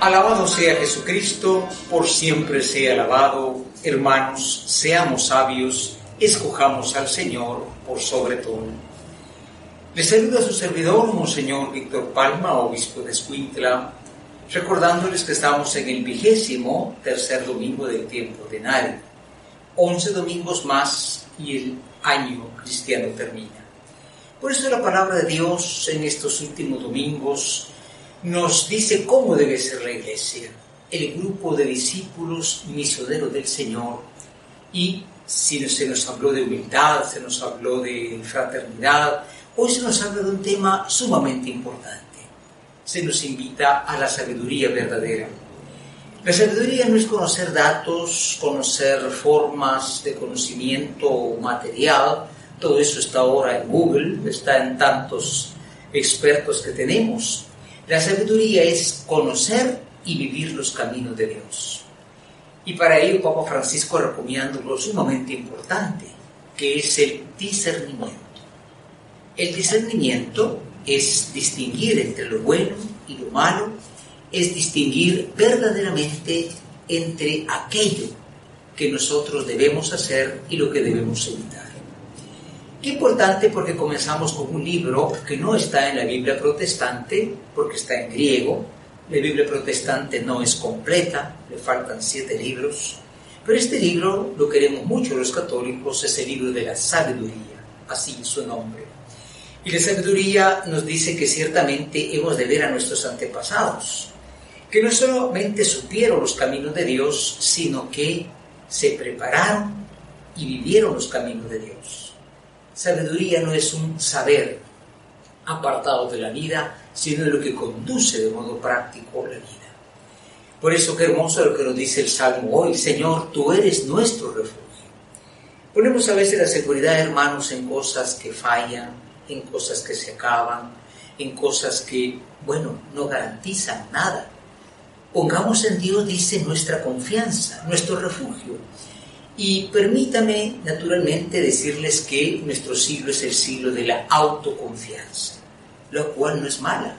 Alabado sea Jesucristo, por siempre sea alabado. Hermanos, seamos sabios, escojamos al Señor por sobre todo. Les saluda su servidor, Monseñor Víctor Palma, obispo de Escuintla, recordándoles que estamos en el vigésimo tercer domingo del tiempo ordinario. Once domingos más y el año cristiano termina. Por eso la palabra de Dios en estos últimos domingos nos dice cómo debe ser la iglesia, el grupo de discípulos misioneros del Señor. Y si se nos habló de humildad, se nos habló de fraternidad, hoy se nos habla de un tema sumamente importante. Se nos invita a la sabiduría verdadera. La sabiduría no es conocer datos, conocer formas de conocimiento material, todo eso está ahora en Google, está en tantos expertos que tenemos. La sabiduría es conocer y vivir los caminos de Dios. Y para ello Papa Francisco recomienda algo sumamente importante, que es el discernimiento. El discernimiento es distinguir entre lo bueno y lo malo, es distinguir verdaderamente entre aquello que nosotros debemos hacer y lo que debemos evitar. Importante porque comenzamos con un libro que no está en la Biblia protestante, porque está en griego. La Biblia protestante no es completa, le faltan siete libros. Pero este libro lo queremos mucho los católicos, es el libro de la sabiduría, así su nombre. Y la sabiduría nos dice que ciertamente hemos de ver a nuestros antepasados, que no solamente supieron los caminos de Dios, sino que se prepararon y vivieron los caminos de Dios. Sabiduría no es un saber apartado de la vida, sino de lo que conduce de modo práctico la vida. Por eso qué hermoso lo que nos dice el Salmo hoy, Señor, tú eres nuestro refugio. Ponemos a veces la seguridad, hermanos, en cosas que fallan, en cosas que se acaban, en cosas que, bueno, no garantizan nada. Pongamos en Dios, dice, nuestra confianza, nuestro refugio. Y permítame, naturalmente, decirles que nuestro siglo es el siglo de la autoconfianza, lo cual no es mala,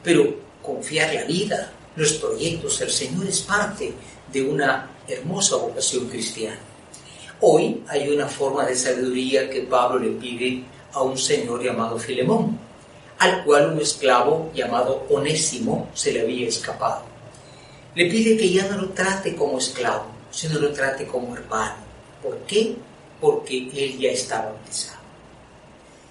pero confiar la vida, los proyectos al Señor es parte de una hermosa vocación cristiana. Hoy hay una forma de sabiduría que Pablo le pide a un señor llamado Filemón, al cual un esclavo llamado Onésimo se le había escapado. Le pide que ya no lo trate como esclavo, sino lo trate como hermano. ¿Por qué? Porque él ya está bautizado.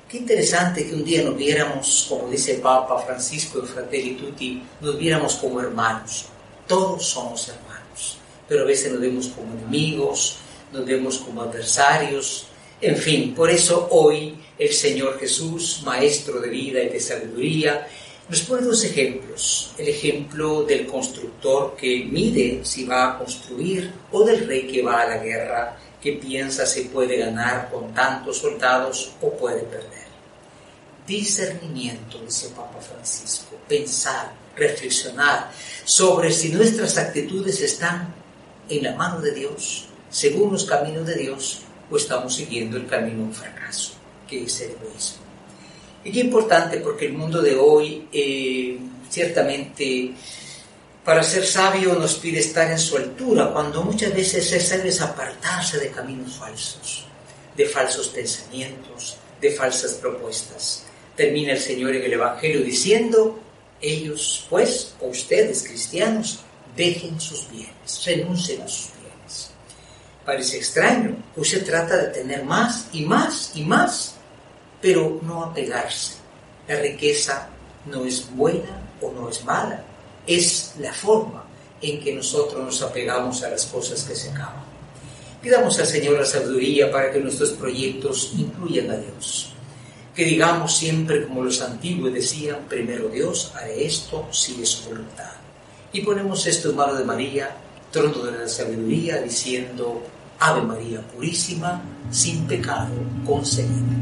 Qué interesante que un día nos viéramos, como dice el Papa Francisco en Fratelli Tutti, nos viéramos como hermanos. Todos somos hermanos, pero a veces nos vemos como enemigos, nos vemos como adversarios. En fin, por eso hoy el Señor Jesús, Maestro de vida y de sabiduría, nos pone dos ejemplos. El ejemplo del constructor que mide si va a construir o del rey que va a la guerra, que piensa si puede ganar con tantos soldados o puede perder. Discernimiento, dice Papa Francisco, pensar, reflexionar sobre si nuestras actitudes están en la mano de Dios, según los caminos de Dios, o estamos siguiendo el camino de un fracaso, que es el egoísmo. Y qué importante porque el mundo de hoy eh, ciertamente para ser sabio nos pide estar en su altura, cuando muchas veces sabio es apartarse de caminos falsos, de falsos pensamientos, de falsas propuestas. Termina el Señor en el Evangelio diciendo, ellos pues, o ustedes cristianos, dejen sus bienes, renuncien a sus bienes. Parece extraño, pues se trata de tener más y más y más pero no apegarse. La riqueza no es buena o no es mala, es la forma en que nosotros nos apegamos a las cosas que se acaban. Pidamos al Señor la sabiduría para que nuestros proyectos incluyan a Dios. Que digamos siempre como los antiguos decían, primero Dios, haré esto si es voluntad. Y ponemos esto en mano de María, trono de la sabiduría, diciendo, Ave María Purísima, sin pecado concebida.